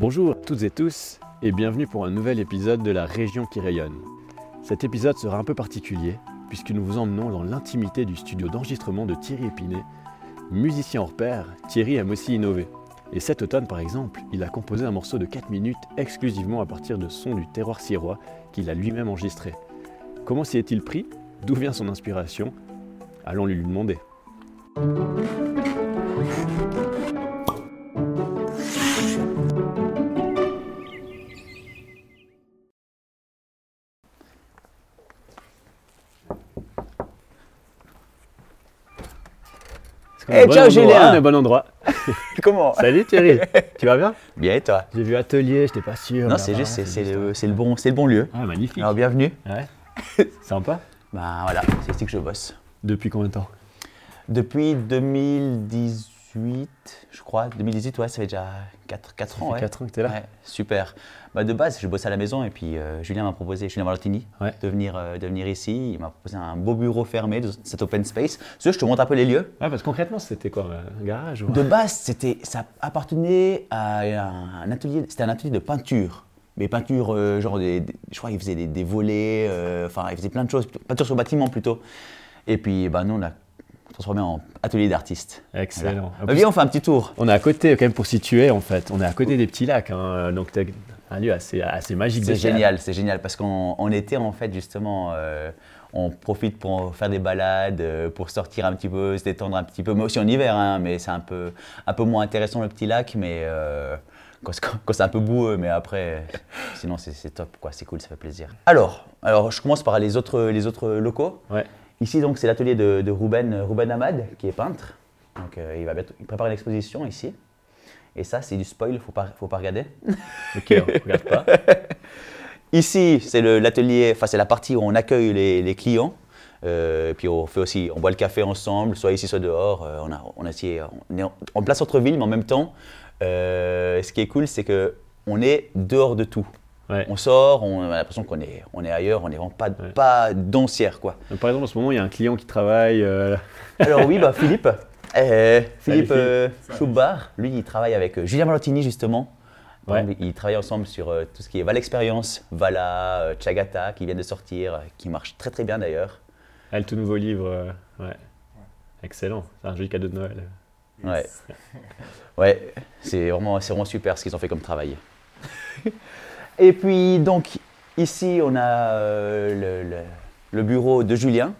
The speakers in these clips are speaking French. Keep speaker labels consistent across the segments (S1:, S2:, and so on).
S1: Bonjour à toutes et tous et bienvenue pour un nouvel épisode de La Région qui rayonne. Cet épisode sera un peu particulier puisque nous vous emmenons dans l'intimité du studio d'enregistrement de Thierry Épinay. Musicien hors pair, Thierry aime aussi innover. Et cet automne par exemple, il a composé un morceau de 4 minutes exclusivement à partir de sons du terroir sirois qu'il a lui-même enregistré. Comment s'y est-il pris? D'où vient son inspiration? Allons lui demander.
S2: Eh, ciao, Julien.
S1: On est au bon endroit.
S2: Comment
S1: Salut Thierry, tu vas bien
S2: Bien et toi
S1: J'ai vu atelier, j'étais pas sûr.
S2: Non, c'est juste, c'est le, bon, c'est le bon lieu.
S1: Ah, magnifique.
S2: Alors bienvenue.
S1: Ouais. Sympa.
S2: Ben voilà, c'est ici que je bosse.
S1: Depuis combien de temps?
S2: Depuis 2018, je crois. 2018, ouais, ça fait déjà 4, 4
S1: Ça
S2: ans.
S1: fait
S2: ouais.
S1: 4 ans que t'es là
S2: Ouais, super. Bah, de base, je bossais à la maison et puis euh, Julien m'a proposé, Julien Valentini,
S1: Ouais.
S2: de, venir, euh, de venir ici. Il m'a proposé un beau bureau fermé de cet open space. Tu veux, je te montre un peu les lieux.
S1: Ouais, parce que concrètement, c'était quoi Un garage ou...
S2: De base, c'était, ça appartenait à un, un atelier, c'était un atelier de peinture. Mais peinture, euh, genre, des, des- je crois qu'il faisait des, des volets, euh, enfin, il faisait plein de choses, peinture sur bâtiment plutôt. Et puis, bah, nous, on a transformé en atelier d'artiste.
S1: Excellent. En plus,
S2: viens, on fait un petit tour.
S1: On est à côté, quand même, pour situer, en fait. On est à côté des petits lacs, hein, donc t'as un lieu assez, assez magique.
S2: C'est génial, c'est génial, parce qu'en en été, en fait, justement, euh, on profite pour faire des balades, euh, pour sortir un petit peu, se détendre un petit peu, mais aussi en hiver, hein, mais c'est un peu, un peu moins intéressant le petit lac, mais euh, quand, c'est- un peu boueux, mais après, sinon c'est c'est top, quoi, c'est cool, ça fait plaisir. Alors, alors, je commence par les autres, les autres locaux.
S1: Ouais.
S2: Ici, donc, c'est l'atelier de, de Ruben, Ruben Ahmad, qui est peintre. Donc, euh, il, va bientôt- il prépare une exposition ici. Et ça, c'est du spoil, faut pas, faut pas regarder.
S1: Ok, on regarde pas.
S2: Ici, c'est l'atelier, enfin c'est la partie où on accueille les, les clients. Euh, puis on fait aussi, on boit le café ensemble, soit ici, soit dehors. Euh, on a, on a essayé- on est en, en place centre-ville, mais en même temps, euh, ce qui est cool, c'est que on est dehors de tout.
S1: Ouais.
S2: On sort, on a l'impression qu'on est, on est ailleurs, on est vraiment pas,
S1: Ouais.
S2: pas dancière, quoi.
S1: Donc, par exemple, en ce moment, il y a un client qui travaille. euh,
S2: Alors oui, bah, Philippe, euh, Philippe
S1: Philippe.
S2: euh, Schubart, lui, il travaille avec euh, Julien Valentini, justement.
S1: Ouais.
S2: Donc, Ils travaillent ensemble sur euh, tout ce qui est Val Experience, Vala, euh, Chagata, qui viennent de sortir, qui marche très très bien d'ailleurs.
S1: Ah, le tout nouveau livre. euh, ouais. Excellent. C'est un joli cadeau de Noël.
S2: Ouais, ouais c'est vraiment, c'est vraiment super ce qu'ils ont fait comme travail. Et puis donc ici on a euh, le, le- le bureau de Julien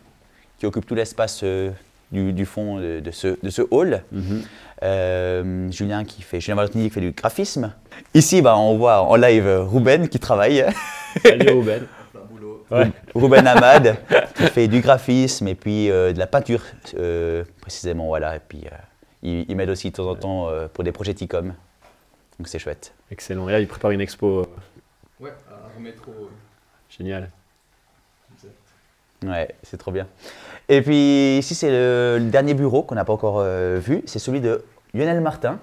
S2: qui occupe tout l'espace euh, du, du fond de, de ce, de ce hall.
S1: Mhm.
S2: Euh, Julien qui fait Julien Valentini qui fait du graphisme. Ici bah, on voit en live Ruben qui travaille.
S1: Salut Ruben. Ouais.
S2: Ruben Ahmad qui fait du graphisme et puis euh, de la peinture euh, précisément voilà et puis euh, il, il m'aide aussi de temps en temps euh, pour des projets TICOM donc c'est chouette.
S1: Excellent. Et là, il prépare une expo. Euh,
S3: Ouais, un remétro.
S1: Génial.
S2: Ouais, c'est trop bien. Et puis ici c'est le, le dernier bureau qu'on n'a pas encore euh, vu, c'est celui de Lionel Martin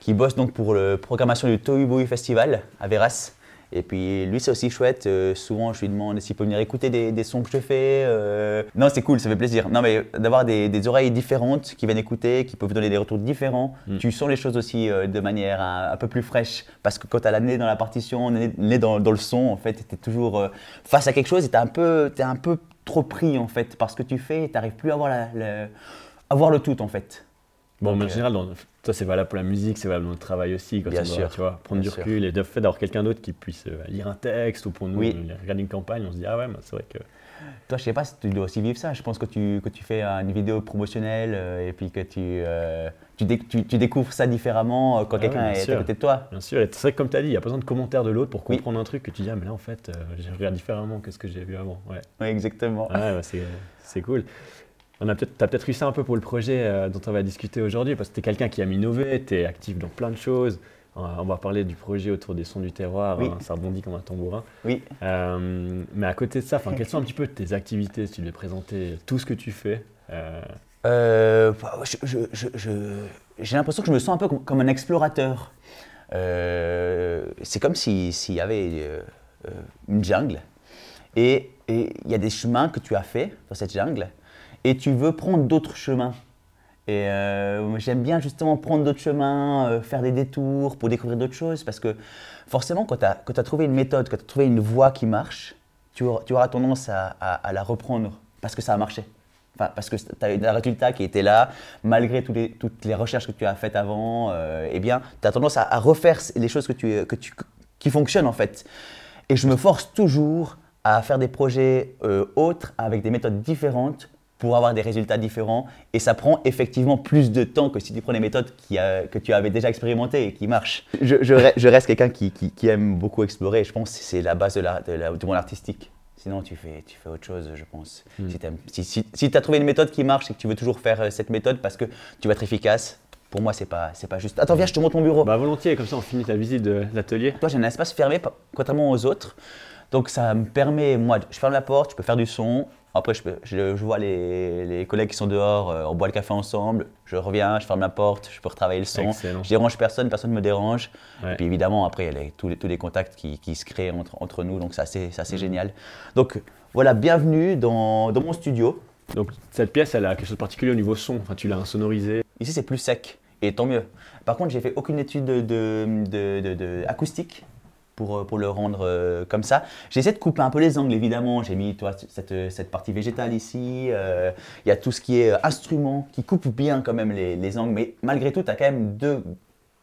S2: qui bosse donc pour la programmation du Tohu Bohu Festival à Veras. Et puis lui c'est aussi chouette, euh, souvent je lui demande s'il peut venir écouter des, des sons que je fais. euh. Non c'est cool, ça fait plaisir. Non mais d'avoir des, des oreilles différentes qui viennent écouter, qui peuvent donner des retours différents.
S1: Mm.
S2: Tu sens les choses aussi euh, de manière un, un peu plus fraîche. Parce que quand tu as la nez dans la partition, nez dans, dans le son, en fait, tu es toujours face à quelque chose et tu es un peu, t'es un peu trop pris en fait par ce que tu fais tu n'arrives plus à voir, la, la- à voir le tout en fait.
S1: Bon, mais en
S2: euh,
S1: général, dans- toi, c'est valable pour la musique, c'est valable dans le travail aussi. Quand
S2: Bien
S1: on doit,
S2: sûr,
S1: tu vois, prendre
S2: bien
S1: du
S2: sûr.
S1: recul et de fait d'avoir quelqu'un d'autre qui puisse euh, lire un texte ou pour nous
S2: Oui.
S1: euh, regarder une campagne, on se dit ah ouais, bah, c'est vrai que
S2: Toi, je sais pas si tu dois aussi vivre ça. Je pense que tu, que tu fais une vidéo promotionnelle euh, et puis que tu, euh, tu, dé- tu- tu découvres ça différemment quand
S1: Ah
S2: quelqu'un
S1: oui,
S2: est
S1: sûr.
S2: à côté de toi.
S1: bien sûr, et c'est vrai que comme tu as dit, il y a pas besoin de commentaires de l'autre pour
S2: Oui.
S1: comprendre un truc que tu dis ah mais là en fait, euh, je regarde différemment que ce que j'ai vu avant. Ouais,
S2: Oui, exactement.
S1: ouais, ouais, c'est, c'est cool. On a peut-être, t'as peut-être eu ça un peu pour le projet euh, dont on va discuter aujourd'hui parce que tu es quelqu'un qui aime innover, tu es actif dans plein de choses. On va, on va parler du projet autour des sons du terroir,
S2: Oui.
S1: hein, ça rebondit comme un tambourin.
S2: Oui.
S1: Euh, mais à côté de ça, quelles sont un petit peu tes activités si tu devais présenter tout ce que tu fais euh,
S2: je- je- je- je- j'ai l'impression que je me sens un peu comme, comme un explorateur. C'est comme si- s'il y avait une jungle et il y a des chemins que tu as fait dans cette jungle et tu veux prendre d'autres chemins. Et euh, j'aime bien justement prendre d'autres chemins, euh, faire des détours pour découvrir d'autres choses. Parce que forcément, quand tu as, trouvé une méthode, quand tu as trouvé une voie qui marche, tu auras, tendance à, la reprendre parce que ça a marché. Enfin, parce que tu as eu un résultat qui était là, malgré toutes les, toutes les recherches que tu as faites avant. Euh, eh bien, tu as tendance à, à, refaire les choses que tu, que tu, qui fonctionnent en fait. Et je me force toujours à faire des projets euh, autres avec des méthodes différentes pour avoir des résultats différents. Et ça prend effectivement plus de temps que si tu prends des méthodes qui, euh, que tu avais déjà expérimentées et qui marchent. Je, je, je reste quelqu'un qui, qui, qui, aime beaucoup explorer. Je pense que c'est la base de, la, de, la, monde artistique. Sinon, tu fais, tu fais autre chose, je pense.
S1: Hmm.
S2: Mm. Si tu si, si, as trouvé une méthode qui marche et que tu veux toujours faire euh, cette méthode parce que tu vas être efficace, pour moi, c'est pas, c'est pas juste. Attends, viens, je te montre mon bureau.
S1: Bah, volontiers, comme ça, on finit ta visite de l'atelier.
S2: Toi, j'ai un espace fermé, contrairement aux autres. Donc, ça me permet, moi, je ferme la porte, je peux faire du son. Après, je, peux, je, je vois les, les, collègues qui sont dehors, euh, on boit le café ensemble. Je reviens, je ferme la porte, je peux retravailler le son.
S1: Excellent.
S2: Je dérange personne, personne ne me dérange.
S1: Ouais.
S2: Et puis évidemment, après, il y a les, tous, les, tous les contacts qui, qui se créent entre, entre nous, donc c'est assez, assez
S1: Mhm.
S2: génial. Donc voilà, bienvenue dans, dans mon studio.
S1: Donc cette pièce, elle a quelque chose de particulier au niveau son. Enfin, tu l'as insonorisé.
S2: Ici, c'est plus sec, et tant mieux. Par contre, j'ai fait aucune étude de, de, de, de, de acoustique pour, pour, le rendre euh, comme ça. J'ai essayé de couper un peu les angles, évidemment. J'ai mis toi, cette, cette, partie végétale ici. Il euh, y a tout ce qui est instrument qui coupe bien quand même les, les angles. Mais malgré tout, tu as quand même deux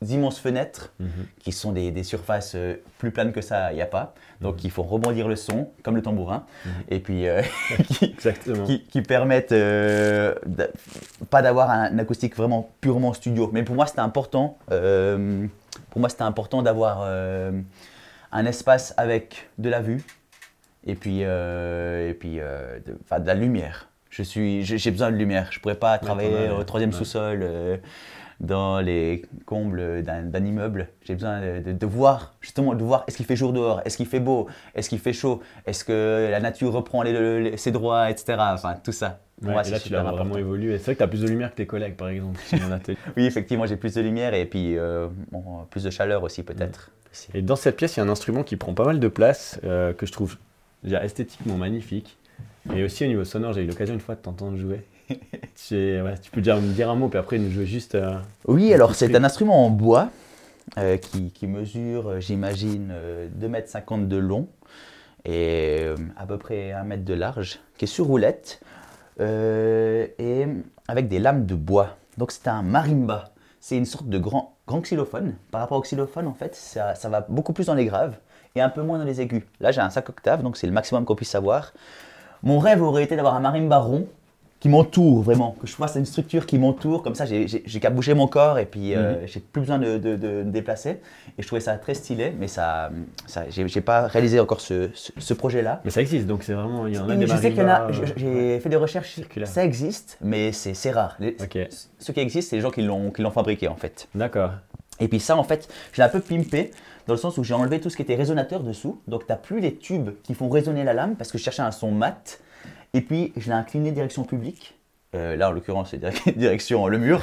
S2: immenses fenêtres
S1: Mhm.
S2: qui sont des, des surfaces euh, plus planes que ça, il n'y a pas. Donc il faut rebondir le son, comme le tambourin.
S1: Mhm.
S2: Et puis euh, qui,
S1: Exactement.
S2: qui, qui permettent euh, pas d'avoir un, acoustique vraiment purement studio. Mais pour moi, c'était important. euh, pour moi, c'était important d'avoir euh, un espace avec de la vue et puis, euh, et puis euh, de, enfin, de la lumière. Je suis, j'ai besoin de lumière. Je pourrais pas travailler au troisième
S1: Ouais.
S2: sous-sol. Dans les combles d'un immeuble, j'ai besoin de, de- de voir, justement, de voir est-ce qu'il fait jour dehors, est-ce qu'il fait beau, est-ce qu'il fait chaud, est-ce que la nature reprend les- les- ses droits, etc. Enfin, tout ça.
S1: Ouais,
S2: moi,
S1: et là, tu l'as vraiment évolué. C'est vrai que tu as plus de lumière que tes collègues, par exemple.
S2: Oui, effectivement, j'ai plus de lumière et puis euh, bon, plus de chaleur aussi, peut-être.
S1: Et dans cette pièce, il y a un instrument qui prend pas mal de place, euh, que je trouve déjà esthétiquement magnifique. Et aussi au niveau sonore, j'ai eu l'occasion une fois de t'entendre jouer. tu, es- ouais, tu peux déjà me dire un mot, puis après nous jouer juste. euh,
S2: Oui, alors c'est un instrument en bois euh, qui, qui mesure, euh, j'imagine, euh, 2,50 m de long et à peu près 1 m de large, qui est sur roulette et avec des lames de bois. Donc c'est un marimba. C'est une sorte de grand, grand xylophone. Par rapport au xylophone, en fait, ça, ça va beaucoup plus dans les graves et un peu moins dans les aigus. Là, j'ai un 5 octaves, donc c'est le maximum qu'on puisse savoir. Mon rêve aurait été d'avoir un marimba rond qui m'entoure vraiment, que je fasse une structure qui m'entoure, comme ça j'ai- qu'à bouger mon corps et puis euh, j'ai plus besoin de, de- de me déplacer. Et je trouvais ça très stylé, mais ça, ça j'ai pas réalisé encore ce, ce- ce projet-là.
S1: Mais ça existe, donc c'est vraiment. Il y en a des
S2: je sais qu'il y en a, j'ai fait des recherches,
S1: circulaires.
S2: ça existe, mais c'est c'est rare. Les-. Ceux qui existent, c'est les gens qui l'ont qui l'ont fabriqué en fait.
S1: D'accord.
S2: Et puis ça, en fait, je l'ai un peu pimpé dans le sens où j'ai enlevé tout ce qui était résonateur dessous. Donc, tu n'as plus les tubes qui font résonner la lame parce que je cherchais un son mat. Et puis, je l'ai incliné direction public. Euh, là, en l'occurrence, c'est dire- direction le mur.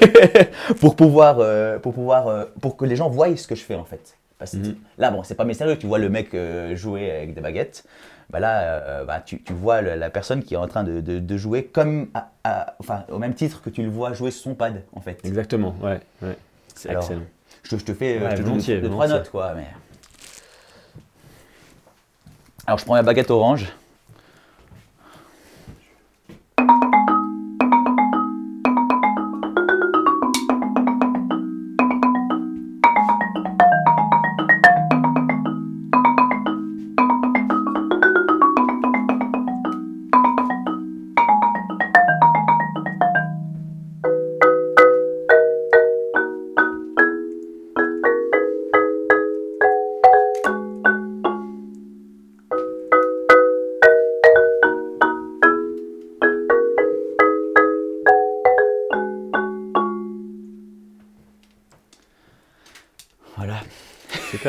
S2: pour pouvoir, euh, pour pouvoir, euh, pour que les gens voient ce que je fais en fait. Parce que
S1: Mhm.
S2: Là, bon, c'est pas mystérieux. Tu vois le mec jouer avec des baguettes. Bah là, bah, tu, tu vois le- la personne qui est en train de, de- de jouer comme, à- à- enfin, au même titre que tu le vois jouer sur son pad en fait.
S1: Exactement, ouais. ouais. C'est excellent.
S2: Je, te- je te fais
S1: Ouais,
S2: je te
S1: volontiers,
S2: deux, trois notes, quoi. Mais... Alors, je prends ma baguette orange.
S1: Thank you.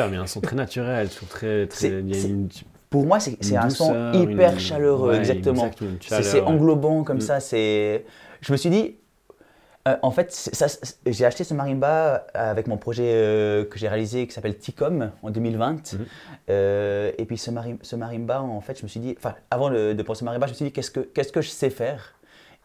S1: Super, un son très naturel, je très. très une,
S2: Pour moi, c'est un son hyper
S1: une-
S2: chaleureux,
S1: ouais,
S2: exactement. C'est englobant comme
S1: Mm.
S2: ça. C'est. Je me suis dit. euh, en fait, j'ai acheté ce marimba avec mon projet euh, que j'ai réalisé qui s'appelle Ticom en 2020.
S1: Mhm.
S2: Euh, et puis ce, mari- ce marimba, en fait, je me suis dit, enfin, avant le- de penser marimba, je me suis dit, qu'est-ce que, qu'est-ce que je sais faire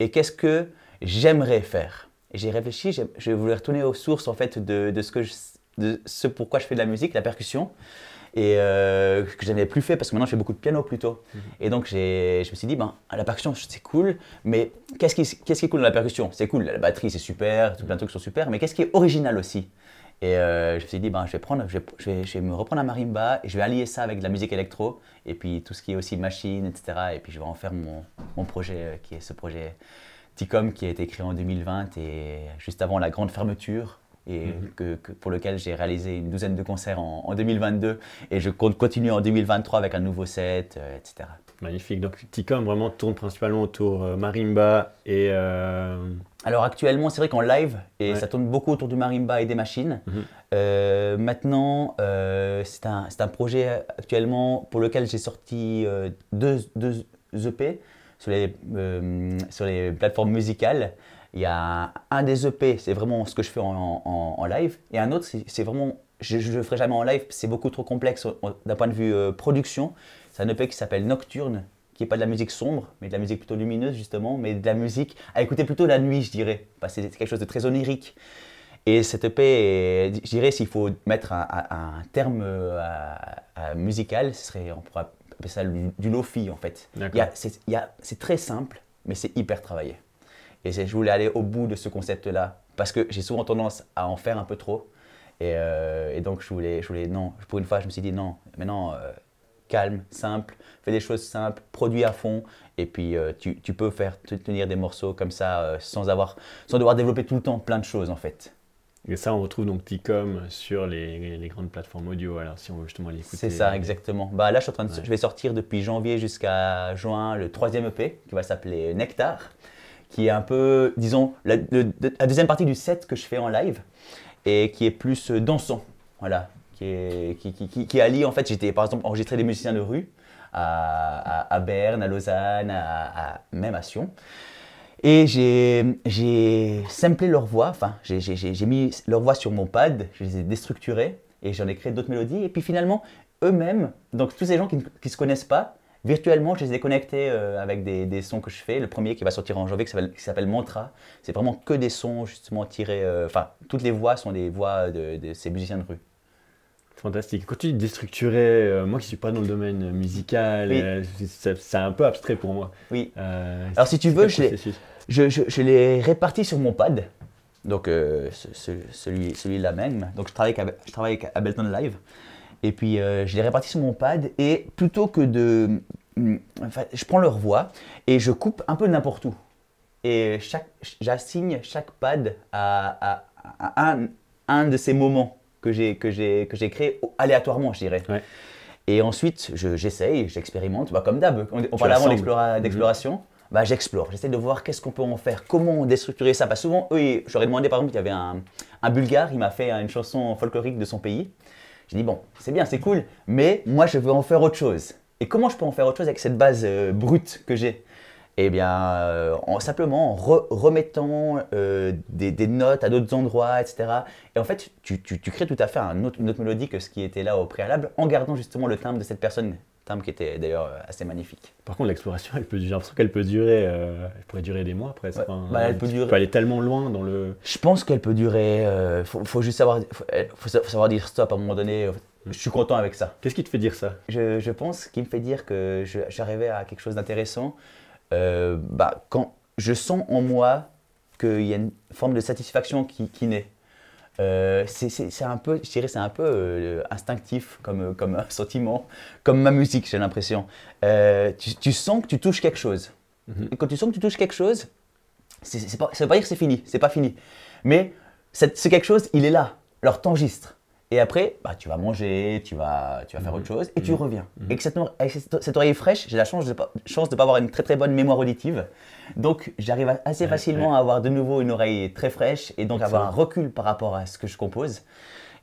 S2: Et qu'est-ce que j'aimerais faire? Et j'ai réfléchi, je voulais retourner aux sources en fait de, de ce que je, de ce pourquoi je fais de la musique, la percussion, et euh, que je n'avais plus fait parce que maintenant je fais beaucoup de piano plutôt. Et donc je me suis dit, ben, la percussion c'est cool, mais qu'est-ce qui, qu'est-ce qui est cool dans la percussion? C'est cool, la batterie c'est super, tout plein de trucs sont super, mais qu'est-ce qui est original aussi? Et euh, je me suis dit, ben, je, vais prendre, je, vais, je, vais, je vais me reprendre un marimba et je vais allier ça avec de la musique électro, et puis tout ce qui est aussi machine, etc. Et puis je vais en faire mon, mon projet euh, qui est ce projet Ticom qui a été créé en 2020 et juste avant la grande fermeture et que, que- pour lequel j'ai réalisé une douzaine de concerts en, en 2022 et je compte continuer en 2023 avec un nouveau set, euh, etc.
S1: Magnifique. Donc Ticom vraiment tourne principalement autour euh, marimba et euh,
S2: Alors actuellement, c'est vrai qu'en live, et
S1: Ouais.
S2: ça tourne beaucoup autour du marimba et des machines.
S1: Mhm.
S2: Maintenant, c'est un, c'est un projet actuellement pour lequel j'ai sorti deux, deux EP sur les, sur les plateformes musicales. Il y a un des EP, c'est vraiment ce que je fais en, en- en live, et un autre, c'est vraiment, je ne le ferai jamais en live, c'est beaucoup trop complexe d'un point de vue euh, production. C'est un EP qui s'appelle Nocturne, qui n'est pas de la musique sombre, mais de la musique plutôt lumineuse justement, mais de la musique à écouter plutôt la nuit, je dirais. Parce que c'est quelque chose de très onirique. Et cette EP, je dirais, s'il faut mettre un, un- un terme euh, à- à musical, ce serait, on pourrait appeler ça du, du lofi en fait. C'est très simple, mais c'est hyper travaillé. Et je voulais aller au bout de ce concept-là, parce que j'ai souvent tendance à en faire un peu trop. Et, euh, et donc, je voulais, je voulais, non, pour une fois, je me suis dit non, maintenant, euh, calme, simple, fais des choses simples, produis à fond, et puis euh, tu, tu peux faire te- tenir des morceaux comme ça euh, sans, avoir, sans devoir développer tout le temps plein de choses en fait.
S1: et ça on retrouve donc Ticom sur les, les grandes plateformes audio. Alors si on veut justement l'écouter.
S2: C'est ça, exactement. Bah, là, je, suis en train de-
S1: Ouais.
S2: je vais sortir depuis janvier jusqu'à juin le troisième EP qui va s'appeler Nectar, qui est un peu, disons, la, deuxième partie du set que je fais en live et qui est plus euh, dansant. Voilà. Qui, est, qui, qui, qui- allie, en fait, j'étais par exemple enregistré des musiciens de rue à, à, Berne, à Lausanne, à, même à Sion. Et j'ai, samplé leur voix, enfin, j'ai mis leur voix sur mon pad, je les ai déstructurés et j'en ai créé d'autres mélodies. Et puis finalement, eux-mêmes, donc tous ces gens qui ne se connaissent pas, virtuellement, je les ai connectés euh, avec des, des sons que je fais. Le premier qui va sortir en janvier, qui s'appelle, Mantra, c'est vraiment que des sons justement tirés, euh, enfin, toutes les voix sont des voix de, de ces musiciens de rue.
S1: Fantastique. Quand tu dis déstructuré, euh, moi qui suis pas dans le domaine musical,
S2: Oui.
S1: euh, c'est un peu abstrait pour moi.
S2: Oui. Alors si tu veux, je l'ai-
S1: processus
S2: Je, je, je l'ai réparti sur mon pad, donc euh, ce- ce- celui, celui-là même. Donc je travaille avec, je travaille avec Ableton Live. Et puis euh, je l'ai réparti sur mon pad et plutôt que de... hum, Enfin, je prends leur voix et je coupe un peu n'importe où. Et chaque, j'assigne chaque pad à, à- à un, un de ces moments que j'ai, que j'ai, que j'ai créé aléatoirement, je dirais.
S1: Ouais.
S2: Et ensuite, je- j'essaye, j'expérimente, bah, comme d'hab. On, on parlait avant d'explora- d'exploration. Bah, j'explore, j'essaie de voir qu'est-ce qu'on peut en faire, comment déstructurer ça. Parce que souvent, eux, j'aurais demandé, par exemple, il y avait un, un Bulgare, il m'a fait une chanson folklorique de son pays. J'ai dit, bon, c'est bien, c'est cool, mais moi, je veux en faire autre chose. Et comment je peux en faire autre chose avec cette base euh, brute que j'ai? Eh bien, euh, en simplement en re- remettant euh, des, notes à d'autres endroits, etc. Et en fait, tu, crées tout à fait une autre mélodie que ce qui était là au préalable, en gardant justement le timbre de cette personne, timbre qui était d'ailleurs euh, assez magnifique.
S1: Par contre, l'exploration, elle peut, j'ai l'impression qu'elle peut durer, euh, elle pourrait durer des mois presque.
S2: Ouais.
S1: Enfin,
S2: Bah, elle peut
S1: tu
S2: durer-
S1: peux aller tellement loin dans le.
S2: Je pense qu'elle peut durer. Il faut, faut juste savoir, faut, euh, faut sa- faut savoir dire stop à un moment donné. euh, Je suis content avec ça.
S1: Qu'est-ce qui te fait dire ça?
S2: Je, je pense qu'il me fait dire que je- j'arrivais à quelque chose d'intéressant. euh, bah, quand je sens en moi qu'il y a une forme de satisfaction qui, qui naît. Euh, c'est- un peu, je dirais, c'est un peu euh, instinctif comme, comme un sentiment, comme ma musique, j'ai l'impression. Euh, tu, tu sens que tu touches quelque chose.
S1: Mhm.
S2: Et quand tu sens que tu touches quelque chose, c'est c'est pas, ça veut pas dire que c'est fini, c'est pas fini. Mais ce quelque chose, il est là. Alors t'enregistres. Et après, bah, tu vas manger, tu vas, tu vas faire
S1: Mhm.
S2: autre chose et tu
S1: Mhm.
S2: reviens.
S1: Mhm.
S2: Et que cette, avec cette, oreille fraîche, j'ai la chance de ne pas, chance de pas avoir une très très bonne mémoire auditive. Donc j'arrive assez
S1: Ouais,
S2: facilement
S1: ouais.
S2: à avoir de nouveau une oreille très fraîche et donc avoir un
S1: Excellent.
S2: recul par rapport à ce que je compose.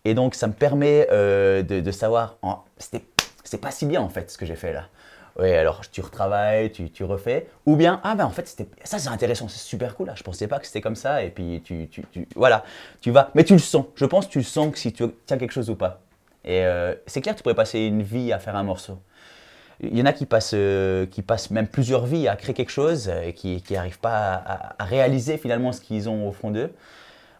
S2: Et donc ça me permet euh, de, de savoir, en- c'était c'est pas si bien en fait ce que j'ai fait là. Oui, alors tu retravailles, tu, refais. Ou bien, ah ben en fait, ça c'est intéressant, c'est super cool là. Je pensais pas que c'était comme ça. Et puis tu, tu, voilà, tu vas. Mais tu le sens. Je pense que tu le sens que si tu tiens quelque chose ou pas. Et euh, c'est clair tu pourrais passer une vie à faire un morceau. il y en a qui passent, euh, qui passent même plusieurs vies à créer quelque chose euh, et qui n'arrivent pas à, réaliser finalement ce qu'ils ont au fond d'eux.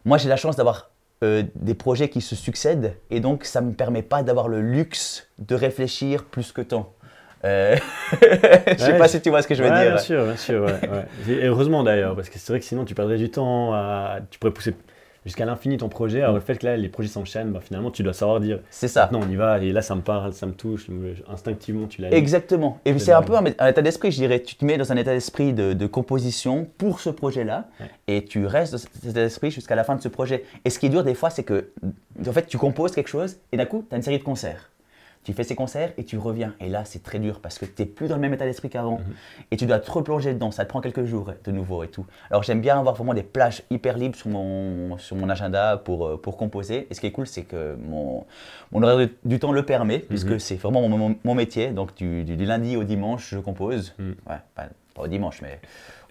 S2: Moi, j'ai la chance d'avoir des projets qui se succèdent et donc ça ne me permet pas d'avoir le luxe de réfléchir plus que tant. Euh, je sais
S1: Ouais,
S2: pas si tu vois ce que je veux
S1: Ouais,
S2: dire.
S1: Bien sûr, bien sûr. ouais. Et heureusement d'ailleurs, parce que c'est vrai que sinon tu perdrais du temps. À... Tu pourrais pousser jusqu'à l'infini ton projet. Alors le fait que là les projets s'enchaînent, bah, finalement tu dois savoir dire
S2: C'est ça.
S1: non, on y va. Et là ça me parle, ça me touche. Instinctivement tu l'as.
S2: Exactement. Et
S1: C'est
S2: un peu un, un état d'esprit, je dirais. Tu te mets dans un état d'esprit de, de composition pour ce projet-là et tu restes dans cet état d'esprit jusqu'à la fin de ce projet. Et ce qui est dur des fois, c'est que en fait, tu composes quelque chose et d'un coup, tu as une série de concerts. Tu fais ces concerts et tu reviens. Et là, c'est très dur parce que tu n'es plus dans le même état d'esprit qu'avant.
S1: Mhm.
S2: Et tu dois te replonger dedans. Ça te prend quelques jours de nouveau et tout. Alors, j'aime bien avoir vraiment des plages hyper libres sur mon, sur mon agenda pour, euh, pour composer. Et ce qui est cool, c'est que mon, mon horaire du temps le permet, puisque
S1: Mhm.
S2: c'est vraiment mon, mon- mon métier. Donc, du, du- du lundi au dimanche, je compose.
S1: Mhm.
S2: Ouais, pas au dimanche, mais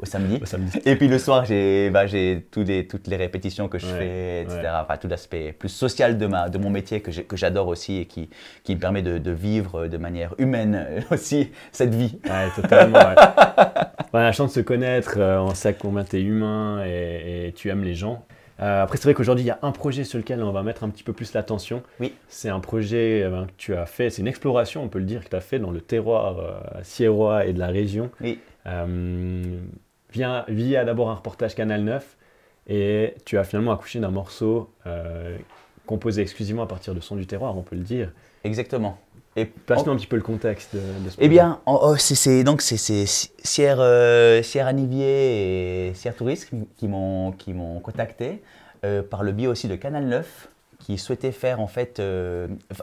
S2: au samedi. Et puis le soir, j'ai bah, les- toutes les répétitions que je
S1: Ouais,
S2: fais, etc.
S1: ouais.
S2: Enfin, tout l'aspect plus social de, ma, de mon métier que j'adore aussi et qui, qui me permet de, de vivre de manière humaine euh, aussi cette vie.
S1: Ouais, totalement. ouais. La chance de se connaître, euh, on sait combien tu es humain et, et tu aimes les gens. Euh, après, c'est vrai qu'aujourd'hui, il y a un projet sur lequel on va mettre un petit peu plus l'attention.
S2: Oui.
S1: C'est un projet euh, que tu as fait, c'est une exploration, on peut le dire, que tu as fait dans le terroir euh, sierrois et de la région.
S2: Oui.
S1: Euh, via, via d'abord un reportage Canal 9 et tu as finalement accouché d'un morceau euh, composé exclusivement à partir de son du terroir, on peut le dire.
S2: Exactement. Et
S1: Passe-nous un petit peu le contexte de, de ce
S2: Eh bien, en- oh, c'est- donc c'est Sierre, euh, Sierre Anivier et Sierre Tourisme qui- m'ont qui m'ont contacté euh, par le biais aussi de Canal 9 qui souhaitait faire en fait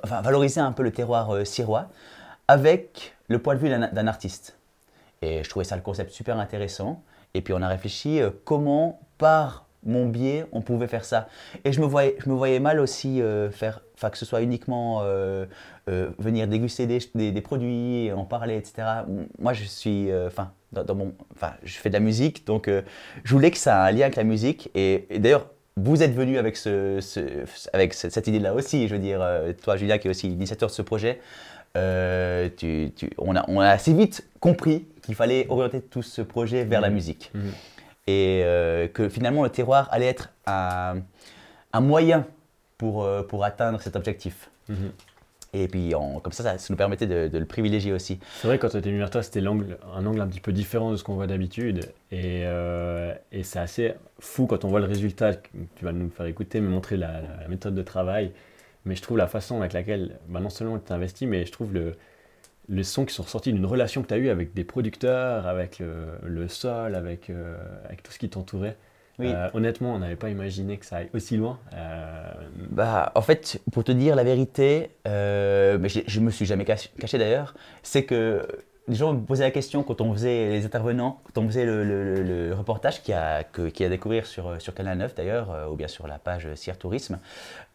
S2: enfin, valoriser un peu le terroir sirois avec le point de vue d'un artiste. Et je trouvais ça le concept super intéressant. Et puis on a réfléchi euh, comment par mon biais on pouvait faire ça. Et je me voyais, je me voyais mal aussi euh, faire, que ce soit uniquement euh, euh, venir déguster des, des- produits, en parler, etc. Moi je suis, enfin dans, mon, enfin je fais de la musique, donc je voulais que ça ait un lien avec la musique. Et, d'ailleurs vous êtes venu avec, ce, avec ce- cette idée-là aussi, je veux dire, toi Julia qui est aussi l'initiateur de ce projet, euh, tu- tu- on, a, on a assez vite compris qu'il fallait orienter tout ce projet vers la
S1: Mhm.
S2: musique.
S1: Mhm.
S2: Et euh, que finalement le terroir allait être un, un moyen pour, euh, pour atteindre cet objectif.
S1: Mhm.
S2: Et puis comme ça, ça, ça nous permettait de, de le privilégier aussi.
S1: C'est vrai, quand tu étais toi, c'était l'angle- un angle un petit peu différent de ce qu'on voit d'habitude. Et, euh, et c'est assez fou quand on voit le résultat, tu vas nous faire écouter, me montrer la, la méthode de travail. Mais je trouve la façon avec laquelle, bah, non seulement tu investi, mais je trouve le, les sons qui sont sortis d'une relation que tu as eue avec des producteurs, avec le, le sol, avec, euh, avec tout ce qui t'entourait.
S2: Oui.
S1: Euh, honnêtement, on n'avait pas imaginé que ça aille aussi loin. Euh,
S2: Bah, en fait, pour te dire la vérité, mais je me suis jamais caché, caché d'ailleurs, c'est que les gens me posaient la question quand on faisait les intervenants, quand on faisait le, reportage qui a, que- à découvrir sur, sur Canal 9 d'ailleurs, euh, ou bien sur la page Sierre Tourisme,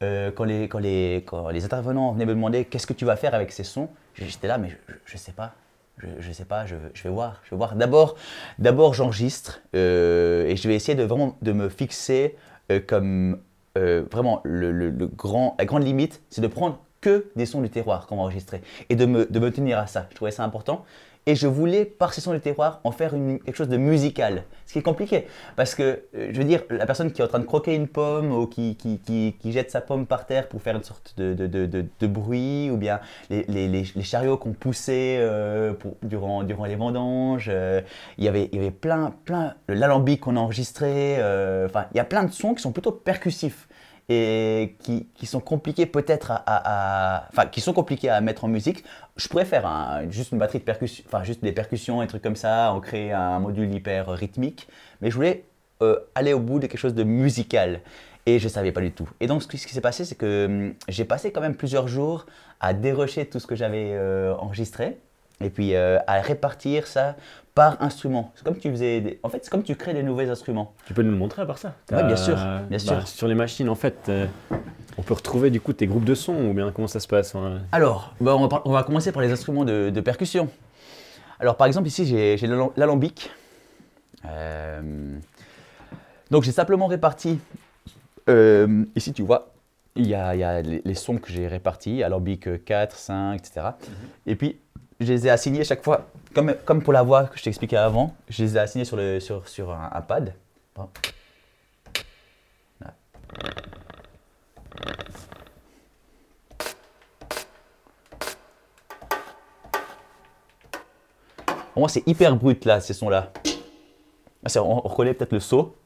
S2: euh, quand, les, intervenants venaient me demander qu'est-ce que tu vas faire avec ces sons, j'étais là, mais je ne sais pas. Je, je sais pas, je, vais voir. Je vais voir. D'abord, j'enregistre euh, et je vais essayer de vraiment de me fixer euh, comme euh, vraiment la grande limite, c'est de prendre que des sons du terroir qu'on va enregistrer et de me, de me tenir à ça. Je trouvais ça important. Et je voulais, par ces sons du terroir, en faire quelque chose de musical. Ce qui est compliqué. Parce que, euh, je veux dire, la personne qui est en train de croquer une pomme ou qui, qui, qui- jette sa pomme par terre pour faire une sorte de, de, de- de- bruit, ou bien les, les- les- chariots qu'on poussait euh, pour- durant, durant les vendanges, euh, il y avait, il y avait plein, plein, l'alambic qu'on a enregistré, enfin, il y a plein de sons qui sont plutôt percussifs et qui, sont compliqués peut-être à, qui sont compliqués à mettre en musique. Je pourrais faire un- juste une batterie de enfin juste des percussions et trucs comme ça, en créer un module hyper rythmique, mais je voulais euh, aller au bout de quelque chose de musical et je savais pas du tout. Et donc ce qui, ce qui s'est passé, c'est que hum, j'ai passé quand même plusieurs jours à dérocher tout ce que j'avais euh, enregistré et puis euh, à répartir ça par instrument. C'est comme tu faisais, des- en fait, c'est comme tu crées des nouveaux instruments.
S1: Tu peux nous le montrer à part ça
S2: Ouais, bien sûr, bien sûr.
S1: Sur les machines, en fait, euh, on peut retrouver du coup tes groupes de sons ou bien comment ça se passe hein?
S2: Alors, bah, on, va, par- on va commencer par les instruments de, de percussion. Alors, par exemple, ici, j'ai j'ai l'alam- l'alambic. Euh, donc, j'ai simplement réparti. euh, ici, tu vois, il y a, il y a les, les sons que j'ai répartis, alambic 4, 5, etc. Et puis, je les ai assignés chaque fois, comme, pour la voix que je t'expliquais avant, je les ai assignés sur, un, pad. Pour moi, c'est hyper brut là, ces sons-là. Ah, on reconnaît peut-être le saut.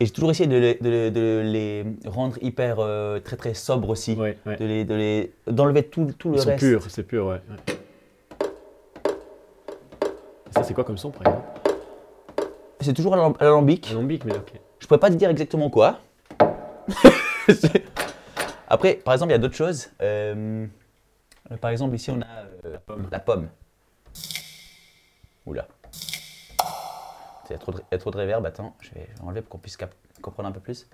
S2: Et j'ai toujours essayé de les, de les- de les rendre hyper euh, très très sobres aussi.
S1: Ouais, ouais.
S2: De les, de les, d'enlever tout, tout le
S1: Ils sont
S2: reste.
S1: purs, c'est pur, ouais. ouais. Ça, c'est quoi comme son, par exemple?
S2: C'est toujours à l'al- à l'alambic.
S1: Alambic, mais ok.
S2: Je pourrais pas te dire exactement quoi. Après, par exemple, il y a d'autres choses. Euh, euh, par exemple, ici, on a euh, la pomme. La pomme. Oula. Il y, a trop de, y a trop de reverb. Attends, je vais je vais enlever pour qu'on puisse cap- comprendre un peu plus.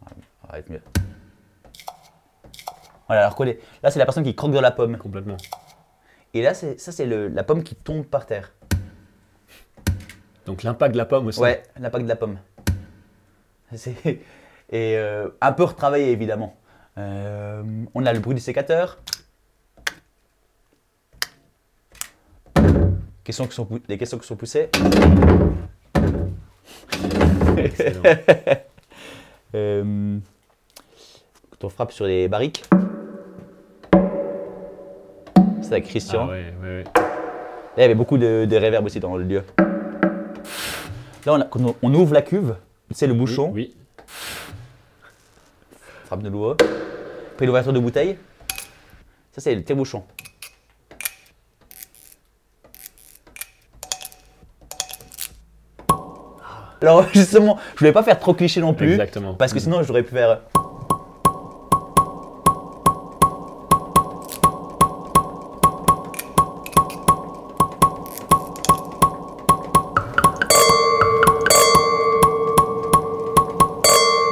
S2: Voilà, Ça va être mieux. Voilà, alors les- là, c'est la personne qui croque dans la pomme.
S1: Complètement.
S2: Et là, ça, c'est la pomme qui tombe par terre.
S1: Donc l'impact de la pomme aussi.
S2: Ouais, l'impact de la pomme. Et euh, un peu retravaillé évidemment. Euh, on a le bruit du sécateur. Questions qui sont, les questions qui sont poussées. Euh, quand on frappe sur les barriques. C'est avec Christian.
S1: Ah ouais, ouais, ouais.
S2: Là, il y avait beaucoup de, de reverb aussi dans le lieu. Là, on, a- quand on- on ouvre la cuve, c'est le bouchon.
S1: Oui,
S2: Frappe de nouveau. Puis l'ouverture de bouteille. Ça, c'est le tire-bouchon. Alors, justement, je voulais pas faire trop cliché non plus.
S1: Exactement.
S2: Parce que sinon, j'aurais pu faire.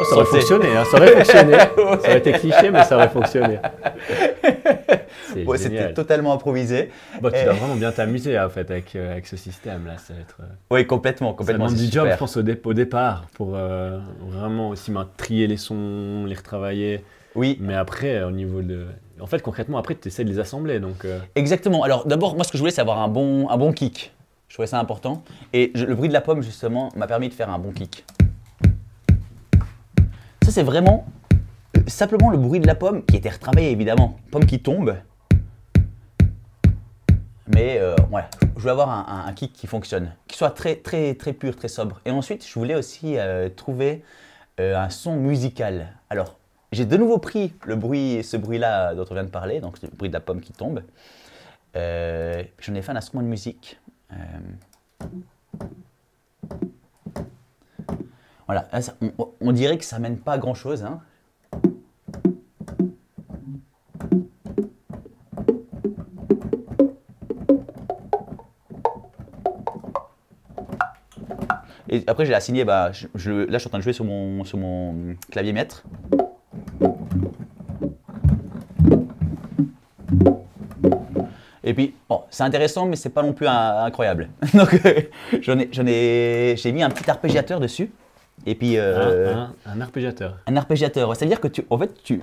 S1: Oh, ça aurait fonctionné, hein, ça aurait fonctionné. Ça aurait été cliché, mais ça aurait fonctionné.
S2: Ouais, C'était totalement improvisé.
S1: Bon, tu
S2: Eh.
S1: dois vraiment bien t'amuser en fait avec, euh, avec ce système-là. Ça va être. euh,
S2: Oui, complètement,
S1: Ça
S2: complètement.
S1: demande
S2: c'est
S1: du job, je
S2: super.
S1: pense, au, dé- au départ, pour euh, vraiment aussi ben, trier les sons, les retravailler.
S2: Oui,
S1: Mais après, au niveau de. En fait, concrètement, après, tu essaies de les assembler. Donc,
S2: Exactement. Alors d'abord, moi ce que je voulais, c'est avoir un bon, un bon kick. Je trouvais ça important. Et je- le bruit de la pomme, justement, m'a permis de faire un bon kick. Ça, c'est vraiment simplement le bruit de la pomme qui était retravaillé, évidemment. Pomme qui tombe. Mais euh, ouais, je voulais avoir un, kick qui fonctionne, qui soit très, très, très pur, très sobre. Et ensuite, je voulais aussi euh, trouver euh, un son musical. Alors, j'ai de nouveau pris le bruit, ce bruit-là dont on vient de parler, donc le bruit de la pomme qui tombe. Euh, J'en ai fait un instrument de musique. Voilà, on dirait que ça mène pas à grand chose. Hein. Et après, j'ai assigné, bah, je, je- là, je suis en train de jouer sur mon, sur mon clavier maître. Et puis, bon, c'est intéressant, mais c'est pas non plus un- incroyable. Donc, euh, j'en ai, j'en ai, j'ai mis un petit arpégiateur dessus. Et puis, euh,
S1: un, un- un arpégiateur.
S2: un arpégiateur. C'est-à-dire que tu, en fait, tu,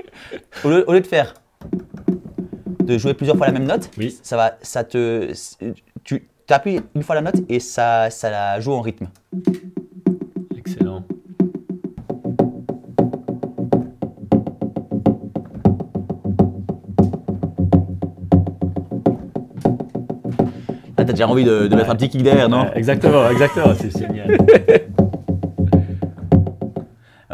S2: au, lieu, au lieu de faire, de jouer plusieurs fois la même note,
S1: Oui.
S2: ça va, ça te, tu appuies une fois la note et ça, ça la joue en rythme.
S1: Excellent.
S2: Là, t'as déjà envie de, de mettre un petit kick derrière, non?
S1: Exactement, exactement. C'est génial.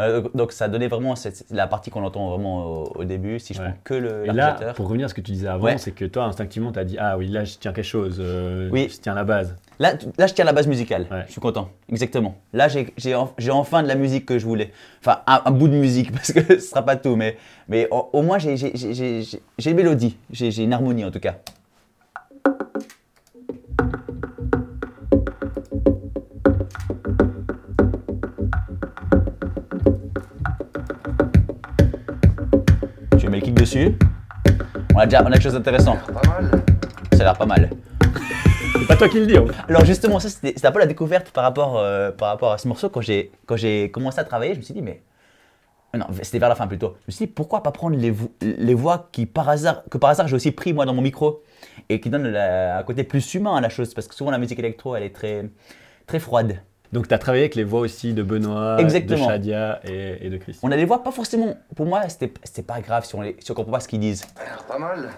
S2: Euh, Donc, ça donnait vraiment cette- la partie qu'on entend vraiment au, au début. Si je
S1: Ouais.
S2: prends que le
S1: Et là, pour revenir à ce que tu disais avant,
S2: Ouais.
S1: c'est que toi, instinctivement, tu as dit Ah oui, là, je tiens quelque chose. euh,
S2: Oui.
S1: Je tiens la base.
S2: Là, là, je tiens la base musicale.
S1: Ouais.
S2: Je suis content. Exactement. Là, j'ai j'ai en- j'ai enfin de la musique que je voulais. Enfin, un, un bout de musique, parce que ce sera pas tout. Mais, mais au, au moins, j'ai une mélodie. J'ai une harmonie, en tout cas. Dessus. On a déjà on a quelque chose d'intéressant. Ça a l'air pas mal.
S1: C'est pas toi qui le dis. hein.
S2: Alors justement, ça c'était un peu la découverte par rapport, euh, par rapport à ce morceau. Quand j'ai quand j'ai commencé à travailler, je me suis dit mais Non, c'était vers la fin plutôt. Je me suis dit, pourquoi pas prendre les, vo- les voix qui, par hasard, que par hasard j'ai aussi pris moi dans mon micro et qui donnent la- un côté plus humain à la chose? Parce que souvent la musique électro elle est très, très froide.
S1: Donc tu as travaillé avec les voix aussi de Benoît,
S2: Exactement.
S1: de Shadia et, et de Christian.
S2: On a des voix pas forcément, pour moi c'était c'était pas grave si on, les, si on comprend pas ce qu'ils disent.
S4: Ça a l'air pas mal.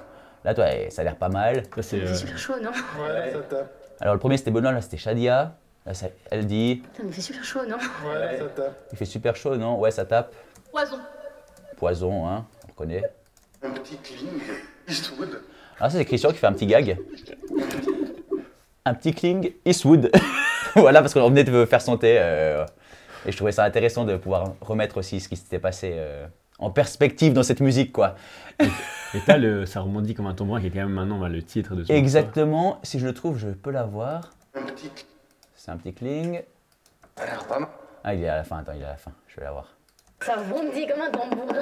S2: Là toi ça a l'air pas mal.
S1: Ça, c'est,
S5: Il fait
S1: euh,
S5: super chaud, non?
S4: Ouais, ça tape.
S2: Alors le premier c'était Benoît, là c'était Shadia. Là ça- elle dit,
S5: Putain, mais il fait super chaud, non?
S4: Ouais, ça tape.
S2: il fait super chaud non? Ouais ça tape.
S5: Poison.
S2: Poison hein, on reconnaît.
S4: Un petit cling. Eastwood.
S2: Alors ça c'est Christian qui fait un petit gag. Un petit cling Eastwood. voilà parce qu'on venait de faire son thé. euh, et je trouvais ça intéressant de pouvoir remettre aussi ce qui s'était passé euh, en perspective dans cette musique quoi.
S1: Et t'as le Ça rebondit comme un tambourin qui est quand même maintenant bah, le titre de ce morceau.
S2: Exactement, si je le trouve je peux l'avoir.
S4: Un petit.
S2: C'est un petit cling.
S4: Ça a l'air pas mal.
S2: Ah il est à la fin, attends il est à la fin, je vais l'avoir.
S5: Ça bondit comme un tambour.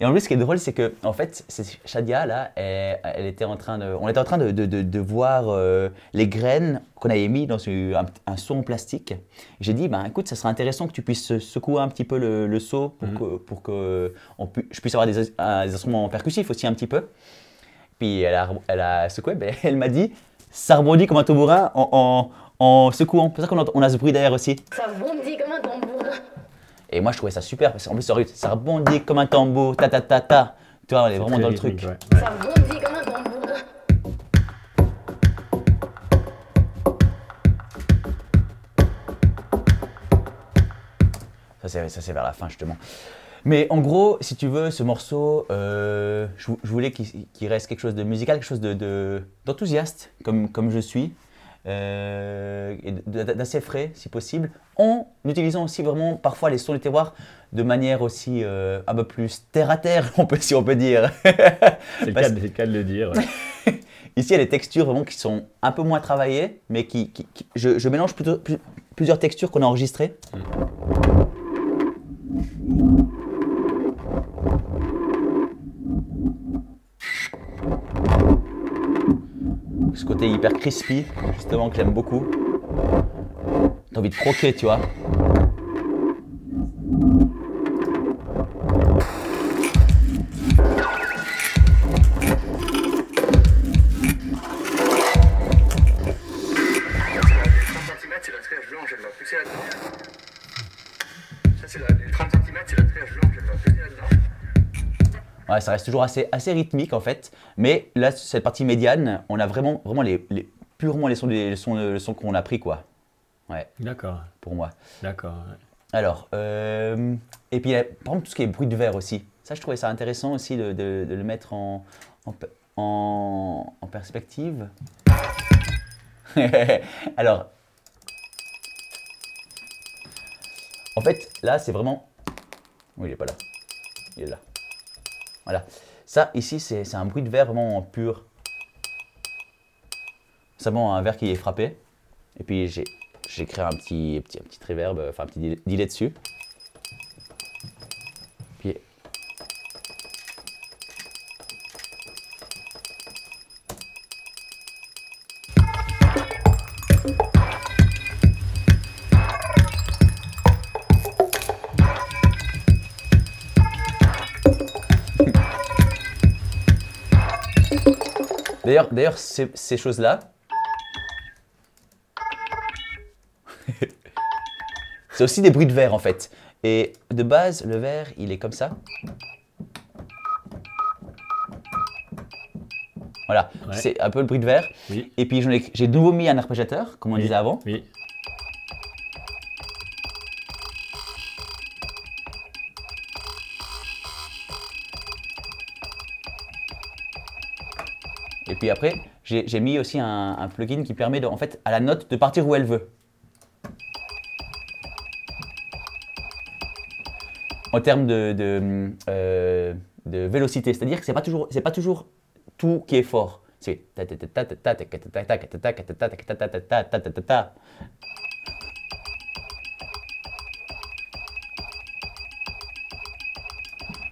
S2: Et en plus, ce qui est drôle, c'est que, en fait, Shadia, là, elle, elle était en train de, on était en train de, de- de- de voir euh, les graines qu'on avait mis dans un, un seau en plastique. J'ai dit, ben, écoute, ça serait intéressant que tu puisses secouer un petit peu le, le seau pour
S1: Mhm.
S2: que, pour que on pu- je puisse avoir des, des instruments percussifs aussi un petit peu. Puis elle a, elle a secoué, ben, elle m'a dit, ça rebondit comme un tambourin en, en, en secouant. C'est pour ça qu'on a, on a ce bruit d'air aussi.
S5: Ça bondit comme un tambour.
S2: Et moi, je trouvais ça super, parce qu'en plus, ça, ça rebondit comme un tambour, ta ta ta ta. Tu vois, on est vraiment dans le truc.
S1: ouais.
S5: Ça bondit comme un tambour.
S2: Ça, c'est, ça, c'est vers la fin, justement. Mais en gros, si tu veux, ce morceau, euh, je, je voulais qu'il, reste quelque chose de musical, quelque chose de, de- d'enthousiaste, comme, comme je suis, euh, d'assez frais, si possible, en utilisant aussi vraiment parfois les sons du terroir de manière aussi euh, un peu plus terre à terre, on peut, si on peut dire.
S1: C'est le,
S2: Parce-
S1: cas de- le cas de le dire. ouais.
S2: Ici, il y a des textures vraiment qui sont un peu moins travaillées, mais qui, qui- qui- je, je mélange plutôt, plus- plusieurs textures qu'on a enregistrées. Ce côté hyper crispy, justement, que j'aime beaucoup. T'as envie de croquer, tu vois.
S4: Ça
S2: reste toujours assez, assez rythmique en fait. Mais là, cette partie médiane, on a vraiment, vraiment les, les- purement les sons, les, sons, les sons qu'on a pris, quoi. Ouais,
S1: D'accord,
S2: pour moi.
S1: d'accord.
S2: Alors, euh, et puis, euh, par exemple, tout ce qui est bruit de verre aussi. Ça, je trouvais ça intéressant aussi de, de- de le mettre en, en, pe- en- en perspective. Alors, en fait, là, c'est vraiment. Oui, il n'est pas là. Il est là. Voilà. Ça, ici, c'est un bruit de verre vraiment pur. C'est vraiment un verre qui est frappé. Et puis, j'ai créé un petit, petit, un petit reverb, enfin un petit delay dessus. D'ailleurs, d'ailleurs, ces, ces choses-là, c'est aussi des bruits de verre en fait. Et de base, le verre, il est comme ça. Voilà,
S1: Ouais.
S2: c'est un peu le bruit de verre.
S1: Oui,
S2: Et puis j'ai de nouveau mis un arpégiateur, comme on
S1: Oui.
S2: disait avant.
S1: oui.
S2: Puis après, j'ai mis aussi un, plugin qui permet de, en fait, à la note de partir où elle veut. En termes de, de, euh, vélocité, c'est-à-dire que c'est pas toujours, pas toujours tout qui est fort. C'est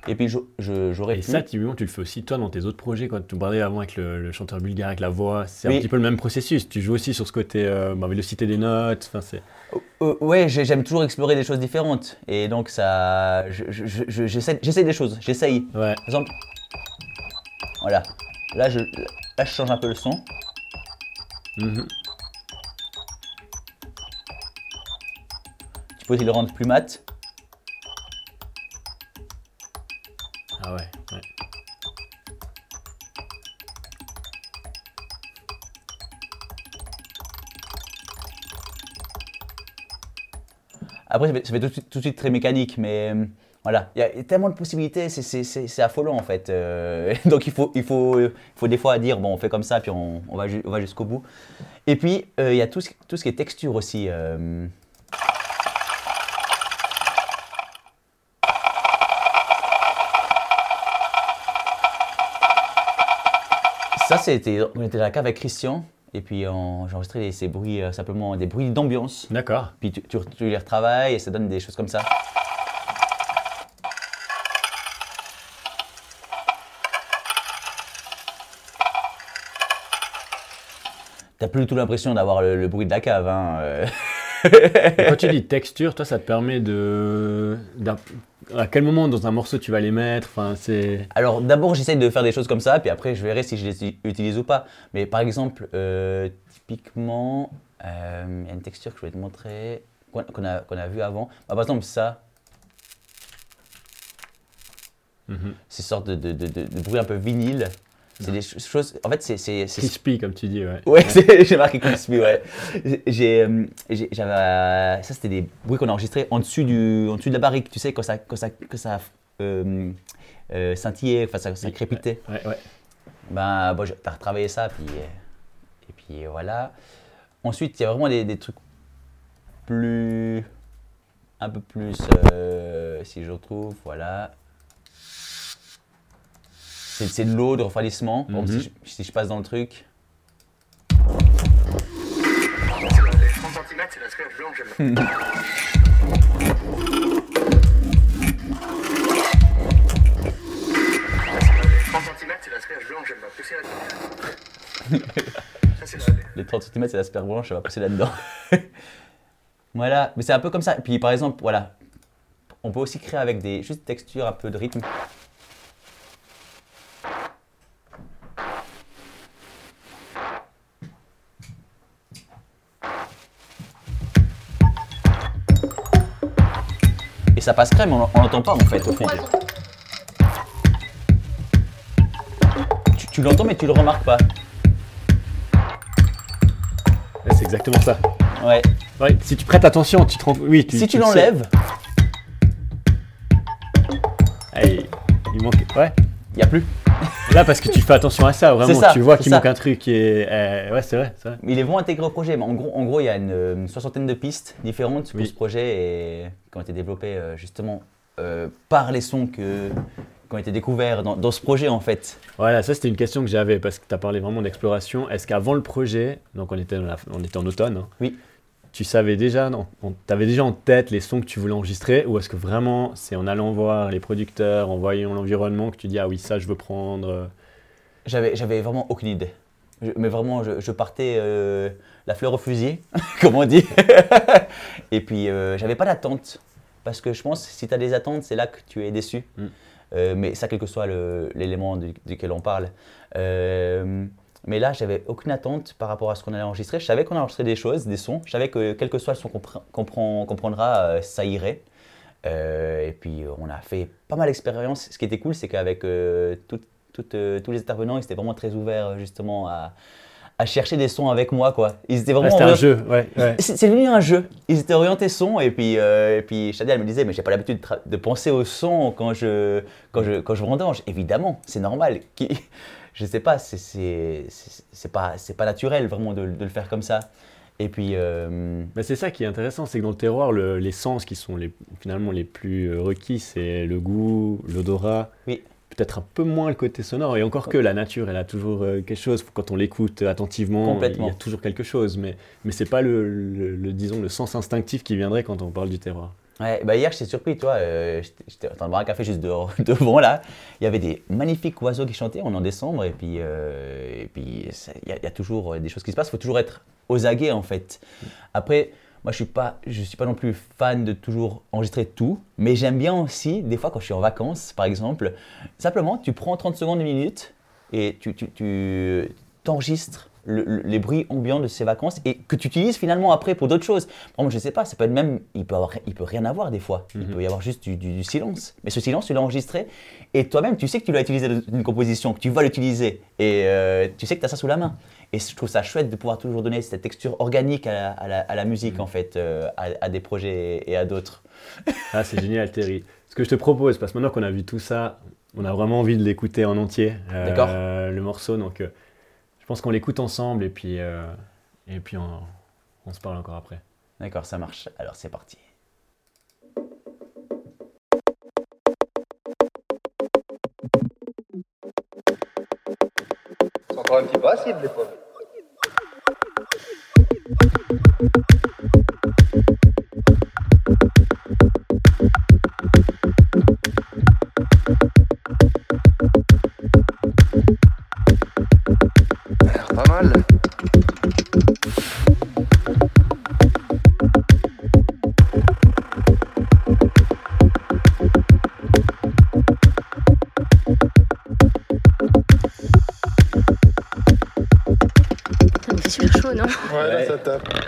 S2: Et puis j'aurais
S1: Et
S2: pu.
S1: ça, typiquement, tu le fais aussi toi dans tes autres projets. Quand tu parlais avant avec le, le chanteur bulgare, avec la voix, c'est
S2: Oui.
S1: un petit peu le même processus. Tu joues aussi sur ce côté euh, bah, vélocité des notes. Enfin, c'est.
S2: Euh, ouais, j'ai- j'aime toujours explorer des choses différentes. Et donc, ça. je- je- je- J'essaie des choses, j'essaye.
S1: Ouais.
S2: Par exemple, voilà. Là je, là, je change un peu le son.
S1: Mhm.
S2: Tu peux aussi le rendre plus mat.
S1: Ah ouais.
S2: Après, ça fait, tout, de suite- très mécanique, mais euh, voilà. Il y a tellement de possibilités, c'est- affolant en fait. Euh, donc, il faut, il, faut, il faut des fois dire, bon, on fait comme ça, puis on, va, va jusqu'au bout. Et puis, euh, il y a tout ce, tout ce qui est texture aussi. Ça, c'était, on était à la cave avec Christian, et puis j'ai enregistré ces bruits, euh, simplement des bruits d'ambiance.
S1: D'accord.
S2: Puis tu, tu, tu les retravailles et ça donne des choses comme ça. T'as plus du tout l'impression d'avoir le, le bruit de la cave. Hein.
S1: quand tu dis texture, toi, ça te permet de. À quel moment dans un morceau tu vas les mettre Enfin, c'est.
S2: Alors d'abord j'essaye de faire des choses comme ça, puis après je verrai si je les utilise ou pas. Mais par exemple, euh, typiquement, euh, il y a une texture que je voulais te montrer, qu'on a, qu'on a vu avant. Bah, par exemple ça,
S1: Mhm.
S2: ces sortes de, de, de, de- de bruit un peu vinyle. C'est des ch- choses. En fait, c'est.
S1: Crispy, comme tu dis, ouais.
S2: Ouais, j'ai marqué crispy, ouais. Euh, j'avais, ça c'était des bruits qu'on a enregistrés en dessus du, en dessus de la barrique, tu sais, quand ça, quand ça, que ça euh, euh, scintillait, enfin ça, ça crépitait.
S1: Ouais, ouais.
S2: Ben, bon, t'as retravaillé ça, puis, et puis voilà. Ensuite, il y a vraiment des, des trucs plus, un peu plus, euh, si je retrouve, voilà. C'est, de l'eau, de refroidissement.
S1: Mhm.
S2: si, je, si je passe dans le truc,
S4: Les 30 cm, c'est la sphère blanche. elle. Les 30 cm, c'est la sphère blanche, elle va pousser là-dedans. Ça, c'est la-
S2: les 30 cm, c'est la sphère blanche, ça va passer là-dedans. voilà, mais c'est un peu comme ça. Puis par exemple, voilà, on peut aussi créer avec des juste textures, un peu de rythme. Ça passe crème, on on l'entend pas en fait au fond. Tu, tu l'entends mais tu le remarques pas.
S1: Ouais, c'est exactement ça.
S2: Ouais.
S1: Ouais, si tu prêtes attention, tu te rends. Oui, tu,
S2: si tu
S1: le
S2: l'enlèves,
S1: Allez, il manque. Ouais.
S2: il n'y a plus.
S1: Là, parce que tu fais attention à ça, vraiment.
S2: Ça,
S1: tu vois qu'il manque un truc et. euh, ouais, c'est vrai, vrai.
S2: Mais ils vont intégrer au projet. Mais en gros, en gros, il y a une, une soixantaine de pistes différentes pour
S1: Oui.
S2: ce projet et qui ont été développées euh, justement euh, par les sons que, qui ont été découverts dans, dans ce projet en fait.
S1: Voilà, ça c'était une question que j'avais parce que tu as parlé vraiment d'exploration. Est-ce qu'avant le projet, donc on était, dans la- on était en automne, hein,
S2: Oui.
S1: Tu savais déjà, tu avais déjà en tête les sons que tu voulais enregistrer ou est-ce que vraiment c'est en allant voir les producteurs, en voyant l'environnement que tu dis ah oui, ça je veux prendre euh,
S2: J'avais, j'avais vraiment aucune idée. Je- mais vraiment, je, je partais euh, la fleur au fusil, comme on dit. et puis, euh, j'avais pas d'attente. Parce que je pense que si tu as des attentes, c'est là que tu es déçu.
S1: Mm.
S2: Euh, mais ça, quel que soit l'élément du- duquel on parle. Mais là, j'avais aucune attente par rapport à ce qu'on allait enregistrer. Je savais qu'on enregistrait des choses, des sons. Je savais que quel que soit le son qu'on pr- qu'on prend- qu'on prendra, euh, ça irait. Euh, et puis, on a fait pas mal d'expériences. Ce qui était cool, c'est qu'avec euh, tout- tout, tous les intervenants, ils étaient vraiment très ouverts justement à, à chercher des sons avec moi. Quoi. Ils étaient vraiment
S1: C'était un jeu, ouais. ouais.
S2: c'est devenu un jeu. Ils étaient orientés son et puis, euh, et puis Shadia elle me disait mais j'ai pas l'habitude de, penser au son quand je quand je quand je vendange. Évidemment, c'est normal. Qui, je sais pas, c'est pas pas naturel vraiment de, de le faire comme ça. Et puis euh,
S1: Mais c'est ça qui est intéressant, c'est que dans le terroir, le- les sens qui sont les, finalement les plus euh, requis, c'est le goût, l'odorat,
S2: Oui.
S1: peut-être un peu moins le côté sonore. Et encore que la nature, elle a toujours euh, quelque chose. Quand on l'écoute attentivement, il y a toujours quelque chose. Mais, mais c'est pas le, le- le, disons, le sens instinctif qui viendrait quand on parle du terroir.
S2: Ouais, bah hier j'étais surpris, toi. euh, j'étais- en train de boire un café juste dehors- devant là. Il y avait des magnifiques oiseaux qui chantaient. On en décembre et puis euh, il y, a- toujours des choses qui se passent. Il faut toujours être aux aguets en fait. Après, moi je suis suis pas non plus fan de toujours enregistrer tout, mais j'aime bien aussi, des fois quand je suis en vacances par exemple, simplement tu prends 30 secondes, une minute et tu, tu, tu t'enregistres le- le- les bruits ambiants de ces vacances et que tu utilises finalement après pour d'autres choses. Exemple, je sais pas, ça peut être même, il peut, avoir, il peut rien avoir des fois. Il peut y avoir juste du, du- du silence. Mais ce silence, tu l'as enregistré et toi-même, tu sais que tu l'as utilisé dans une composition, que tu vas l'utiliser et euh, tu sais que tu as ça sous la main. Et je trouve ça chouette de pouvoir toujours donner cette texture organique à la, à la- à la musique en fait, euh, à, à des projets et à d'autres.
S1: Ah, c'est génial, Terry. Ce que je te propose, parce que maintenant qu'on a vu tout ça, on a vraiment envie de l'écouter en entier, euh,
S2: D'accord.
S1: le morceau. Donc, je pense qu'on l'écoute ensemble et puis, euh, et puis on, on se parle encore après.
S2: D'accord, ça marche. Alors c'est parti.
S3: C'est encore un petit peu acide des fois. Ouais,
S2: Ouais.
S3: là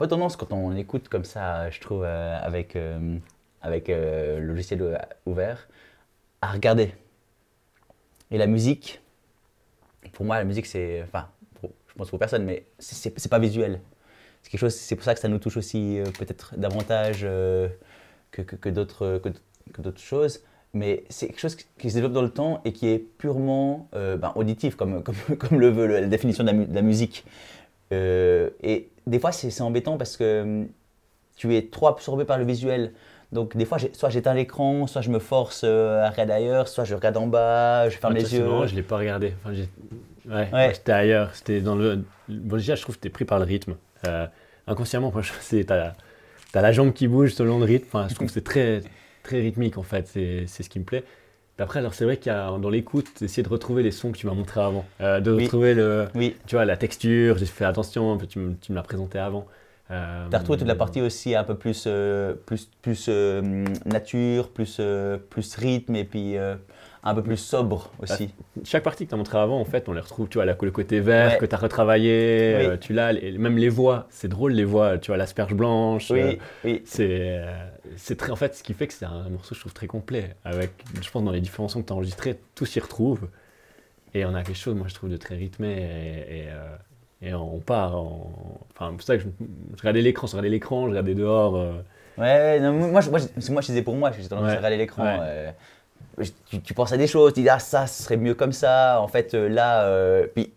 S2: peu tendance quand on écoute comme ça, je trouve, euh, avec, euh, avec euh, le logiciel ouvert, à regarder. Et la musique, pour moi, la musique, c'est. Enfin, je pense pour personne, mais c'est- pas visuel. C'est quelque chose, c'est pour ça que ça nous touche aussi euh, peut-être davantage que, que, que d'autres choses. Mais c'est quelque chose qui- se développe dans le temps et qui est purement ben, auditif, comme, comme, comme le veut la définition de la, musique. Et des fois, c'est embêtant parce que hum, tu es trop absorbé par le visuel. Donc, des fois, soit j'éteins l'écran, soit je me force euh, à regarder ailleurs, soit je regarde en bas, je ferme
S1: Ah,
S2: les yeux.
S1: marrant, je l'ai pas regardé. Enfin, ouais, j'étais ailleurs. C'était dans le. Bon, déjà, je trouve que t'es pris par le rythme. Euh, inconsciemment, moi, c'est t'as as la jambe qui bouge selon le rythme. Enfin, je trouve que c'est très très rythmique en fait. C'est c'est ce qui me plaît. Après, alors c'est vrai qu'il y a dans l'écoute, essayer de retrouver les sons que tu m'as montré avant, Euh, de
S2: Oui.
S1: retrouver le,
S2: Oui,
S1: tu vois, la texture. J'ai fait attention. Tu, me- tu me l'as présenté avant. Euh,
S2: tu as retrouvé toute la partie aussi un peu plus, euh, plus, plus nature, plus, plus rythme et puis euh, un peu plus sobre aussi.
S1: chaque partie que tu as montré avant, en fait, on les retrouve, tu vois, la- le côté vert
S2: Ouais.
S1: que tu as retravaillé,
S2: Oui.
S1: euh, tu l'as, même les voix, c'est drôle les voix, tu vois, l'asperge blanche. euh,
S2: Oui, oui.
S1: c'est, euh, c'est très, en fait, ce qui fait que c'est un morceau, je trouve, très complet. Avec, je pense, dans les différents sons que tu as enregistrés, tout s'y retrouve. Et on a quelque chose, moi, je trouve, de très rythmé. Et, et, euh, et on part. en- Enfin, c'est pour ça que je, je regardais l'écran, je regardais l'écran, je regardais dehors. euh,
S2: Ouais, non, moi, je- moi, je- moi, je disais pour moi, j'ai tendance
S1: Ouais,
S2: à regarder l'écran.
S1: ouais.
S2: euh, tu, tu penses à des choses, tu dis, ah, ça, ce serait mieux comme ça. En fait, euh, là, euh, puis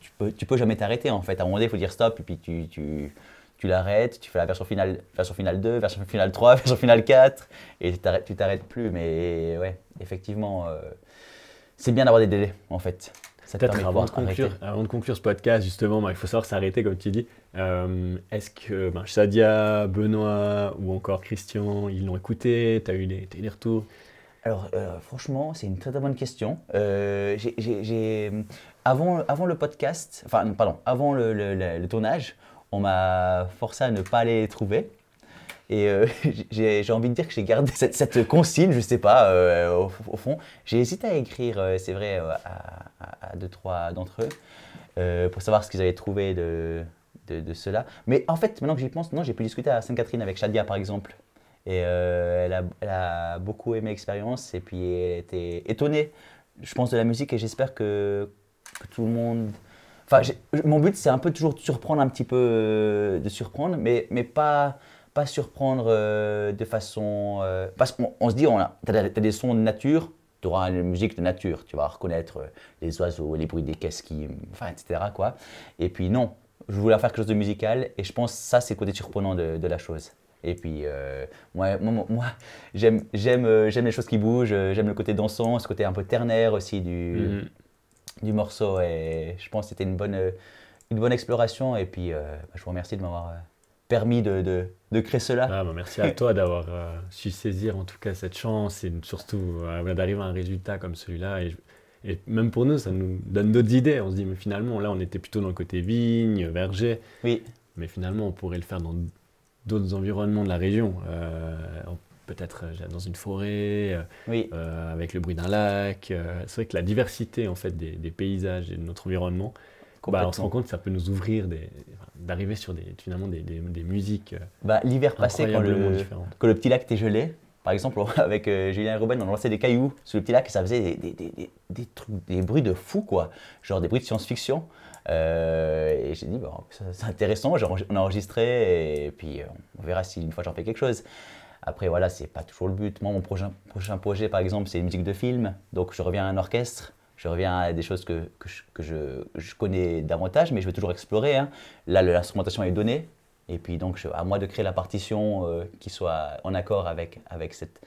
S2: tu peux, tu peux jamais t'arrêter. En fait, à un moment donné, il faut dire stop, et puis tu, tu, tu l'arrêtes, tu fais la version finale, version finale 2, version finale 3, version finale 4, et tu t'arrêtes- plus. Mais ouais, effectivement, euh, c'est bien d'avoir des délais, en fait.
S1: Peut-être avant de, conclure, avant de conclure ce podcast, justement, bah, il faut savoir s'arrêter, comme tu dis. Euh, Est-ce que ben, Shadia, Benoît ou encore Christian, ils l'ont écouté? Tu as eu des, t'as eu des retours?
S2: Alors, euh, franchement, c'est une très très bonne question. Euh, avant, avant le podcast, enfin, pardon, avant le, tournage, on m'a forcé à ne pas les trouver. Et euh, j'ai envie de dire que j'ai gardé cette, consigne, je sais pas, au, fond. J'ai hésité à écrire, c'est vrai, à, à- à deux, trois d'entre eux, pour savoir ce qu'ils avaient trouvé de cela. Mais en fait, maintenant que j'y pense, non, j'ai pu discuter à Sainte-Catherine avec Shadia, par exemple. Et euh, elle, a, beaucoup aimé l'expérience et puis elle était étonnée, je pense, de la musique et j'espère que, tout le monde... Enfin, mon but, c'est un peu toujours de surprendre un petit peu, euh, de surprendre, mais, mais pas, pas surprendre euh, de façon... parce qu'on on se dit, tu as, des sons de nature, tu auras une musique de nature, tu vas reconnaître les oiseaux, les bruits des caisses qui... Enfin, etc. Quoi. Et puis non, je voulais faire quelque chose de musical et je pense que ça, c'est le côté surprenant de la chose. Et puis, euh, moi, moi, moi, j'aime, j'aime, euh, j'aime les choses qui bougent, euh, j'aime le côté dansant, ce côté un peu ternaire aussi du,
S1: Mhm.
S2: du morceau. Et je pense que c'était une bonne, une bonne exploration. Et puis, euh, je vous remercie de m'avoir permis de, de, de créer cela.
S1: Ah, bah, merci à toi d'avoir euh, su saisir en tout cas cette chance et surtout voilà, d'arriver à un résultat comme celui-là. Et, et même pour nous, ça nous donne d'autres idées. On se dit, mais finalement, là, on était plutôt dans le côté vigne, verger,
S2: Oui,
S1: mais finalement, on pourrait le faire dans d'autres environnements de la région. Euh, Peut-être euh, dans une forêt, euh,
S2: oui,
S1: avec le bruit d'un lac. c'est vrai que la diversité en fait des, des paysages et de notre environnement, bah, on se rend compte que ça peut nous ouvrir d'arriver sur des, finalement des, des, des musiques
S2: Bah, L'hiver passé, quand le, petit lac était gelé, par exemple, avec euh, Julien et Ruben, on lançait des cailloux sur le petit lac et ça faisait des trucs, des bruits de fou, quoi. Genre des bruits de science-fiction. Euh, et j'ai dit, bon, c'est intéressant, on a enregistré et puis euh, on verra si une fois j'en fais quelque chose. Après, voilà, c'est pas toujours le but. Moi, mon prochain, projet, par exemple, c'est une musique de film. Donc, je reviens à un orchestre. Je reviens à des choses que, que, je, je, connais davantage, mais je vais toujours explorer. hein. Là, l'instrumentation est donnée. Et puis, donc, à moi de créer la partition euh, qui soit en accord avec, avec, cette,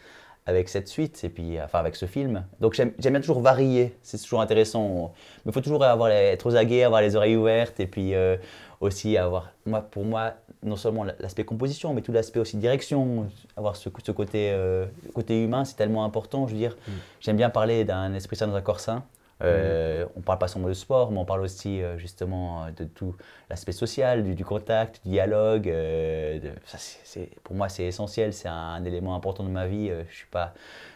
S2: avec cette suite, et puis, enfin, avec ce film. Donc, j'aime bien toujours varier. C'est toujours intéressant. Mais il faut toujours avoir les, être aux aguets, avoir les oreilles ouvertes, et puis euh, aussi avoir, moi, pour moi, non seulement l'aspect composition, mais tout l'aspect aussi direction, avoir ce, ce côté, euh, côté humain, c'est tellement important. Je veux dire, j'aime bien parler d'un esprit sain dans un corps sain. Euh, On parle pas seulement de sport, mais on parle aussi euh, justement euh, de tout l'aspect social, du, contact, du dialogue. euh, ça, pour moi, c'est essentiel, c'est un, élément important de ma vie. Je suis pas,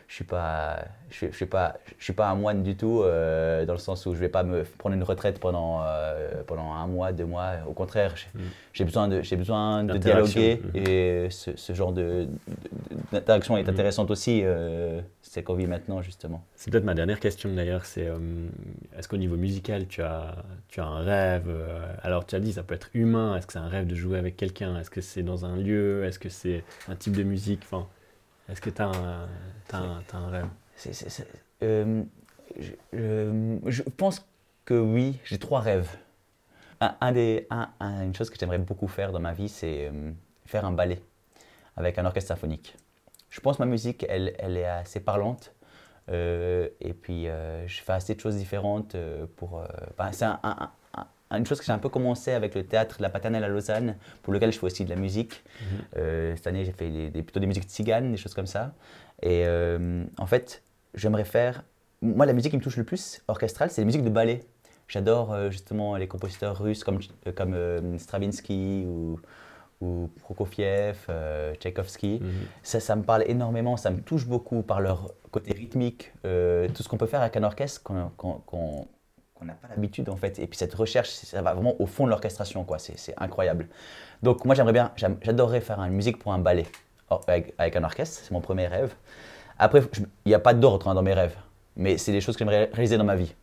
S2: je suis pas, je, suis- je suis pas, je suis pas un moine du tout euh, dans le sens où je vais pas me prendre une retraite pendant euh, pendant un mois, deux mois. Au contraire, j'ai
S1: Mm.
S2: besoin de j'ai besoin de dialoguer
S1: Mhm.
S2: et ce, ce genre de d'interaction est
S1: Mhm.
S2: intéressante aussi. euh, c'est qu'on vit maintenant justement.
S1: C'est peut-être ma dernière question d'ailleurs, c'est euh, est-ce qu'au niveau musical tu as, tu as un rêve Alors tu as dit ça peut être humain, est-ce que c'est un rêve de jouer avec quelqu'un? Est-ce que c'est dans un lieu? Est-ce que c'est un type de musique? Enfin, Est-ce que tu as, un t'as un rêve?
S2: Euh, je, pense que oui, j'ai trois rêves. Un, un des, un- un- une chose que j'aimerais beaucoup faire dans ma vie, c'est euh, faire un ballet avec un orchestre symphonique. Je pense que ma musique, elle, elle est assez parlante. euh, et puis, je fais assez de choses différentes pour... ben, c'est un- une chose que j'ai un peu commencé avec le théâtre de la Paternelle à Lausanne, pour lequel je fais aussi de la musique. Euh, cette année, j'ai fait des- des- plutôt des musiques tziganes, des choses comme ça. Et euh, en fait, j'aimerais faire. Moi, la musique qui me touche le plus, orchestrale, c'est les musiques de ballet. J'adore euh, justement les compositeurs russes comme, comme Stravinsky ou, ou Prokofiev, euh, Tchaïkovski.
S1: Mhm.
S2: Ça, ça me parle énormément, ça me touche beaucoup par leur côté rythmique, euh, tout ce qu'on peut faire avec un orchestre qu'on qu'on- qu'on- qu'on n'a pas l'habitude en fait. Et puis cette recherche, ça va vraiment au fond de l'orchestration, quoi. C'est incroyable. Donc moi j'aimerais bien, j'adorerais faire une musique pour un ballet avec, avec un orchestre, c'est mon premier rêve. Après, il n'y a pas d'ordre hein, dans mes rêves, mais c'est des choses que j'aimerais réaliser dans ma vie.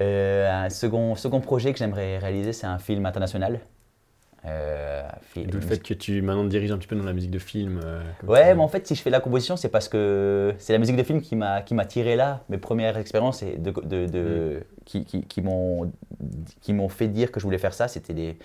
S2: Euh, un second, second projet que j'aimerais réaliser, c'est un film international. Euh,
S1: D'où le fait que tu maintenant te diriges un petit peu dans la musique de film. euh,
S2: Ouais, mais en fait, si je fais la composition, c'est parce que c'est la musique de film qui m'a qui m'a tiré là. Mes premières expériences et de, de, de- qui, qui, qui m'ont qui m'ont fait dire que je voulais faire ça, c'était des,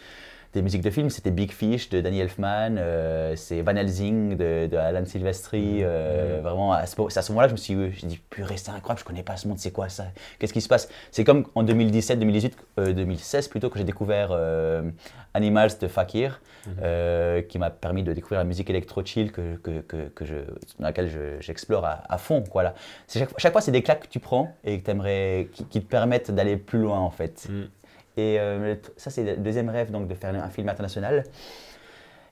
S2: des musiques de film. C'était Big Fish de Danny Elfman, euh, c'est Van Helsing de, de Alan Silvestri. euh, Vraiment, à ce, c'est à ce moment-là, je me suis j'ai dit purée, c'est incroyable, je connais pas ce monde, c'est quoi ça? Qu'est-ce qui se passe? C'est comme en 2017, 2018, euh, 2016 plutôt que j'ai découvert euh, Animals de Fakir euh, qui m'a permis de découvrir la musique électro-chill que, que, que, que je, dans laquelle je- j'explore à, à fond. quoi, là. Chaque, chaque fois, c'est des claques que tu prends et que aimerais, qui, qui te permettent d'aller plus loin, en fait.
S1: Mm.
S2: Et euh, ça, c'est le deuxième rêve, donc, de faire un film international.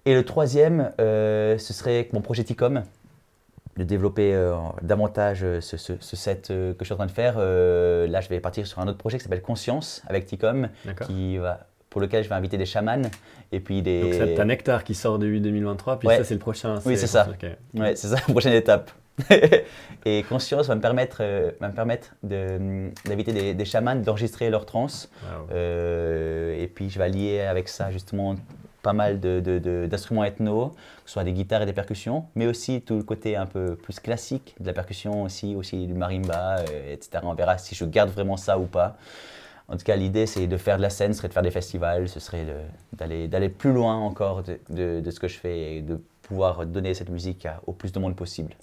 S2: Et le troisième, euh, ce serait mon projet Ticom, de développer euh, davantage ce, ce- ce set que je suis en train de faire. Là, je vais partir sur un autre projet qui s'appelle Conscience avec Ticom, qui va, pour lequel je vais inviter des chamans et puis des...
S1: Donc ça, t'as Nectar qui sort début 2023, puis
S2: Ouais.
S1: ça c'est le prochain.
S2: Oui, c'est ça.
S1: ok.
S2: Ouais, c'est ça la prochaine étape. et conscience va me permettre, euh, va me permettre de- d'inviter des, des chamans d'enregistrer leurs trans.
S1: Wow.
S2: Euh, et puis je vais lier avec ça justement pas mal de- de- de- d'instruments ethno, que ce soit des guitares et des percussions, mais aussi tout le côté un peu plus classique de la percussion aussi, aussi du marimba, euh, etc. On verra si je garde vraiment ça ou pas. En tout cas, l'idée, c'est de faire de la scène, ce serait de faire des festivals, ce serait d'aller d'aller plus loin encore de, de- de ce que je fais et de pouvoir donner cette musique à- au plus de monde possible.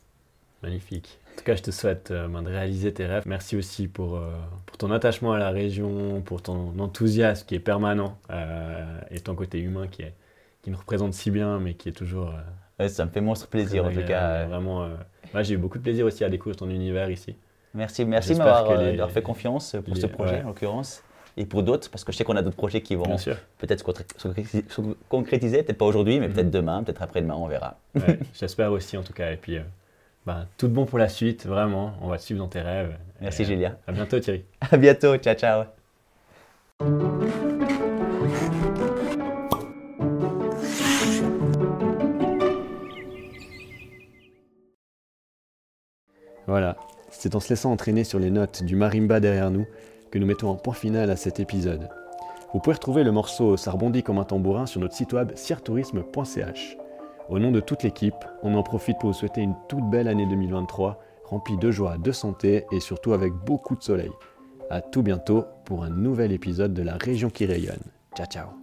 S1: Magnifique. En tout cas, je te souhaite euh, ben, de réaliser tes rêves. Merci aussi pour, euh, pour ton attachement à la région, pour ton enthousiasme qui est permanent euh, et ton côté humain qui, est, qui nous représente si bien, mais qui est toujours.
S2: Ouais, ça me fait monstre plaisir en tout cas.
S1: Vraiment, moi, j'ai eu beaucoup de plaisir aussi à découvrir ton univers ici.
S2: Merci, merci de m'avoir fait confiance pour ce projet
S1: ouais.
S2: en l'occurrence. Et pour d'autres, parce que je sais qu'on a d'autres projets qui vont peut-être se concré- se concrétiser, se concrétiser, peut-être pas aujourd'hui, mais peut-être demain, peut-être après-demain, on verra.
S1: Ouais, J'espère aussi en tout cas. Et puis, euh, ben, tout de bon pour la suite, vraiment. On va te suivre dans tes rêves.
S2: Merci
S1: euh,
S2: Julien.
S1: À bientôt Thierry.
S2: À bientôt, ciao ciao.
S1: Voilà, c'est en se laissant entraîner sur les notes du marimba derrière nous que nous mettons un point final à cet épisode. Vous pouvez retrouver le morceau Ça rebondit comme un tambourin sur notre site web siertourisme.ch. Au nom de toute l'équipe, on en profite pour vous souhaiter une toute belle année 2023, remplie de joie, de santé et surtout avec beaucoup de soleil. A tout bientôt pour un nouvel épisode de la région qui rayonne. Ciao ciao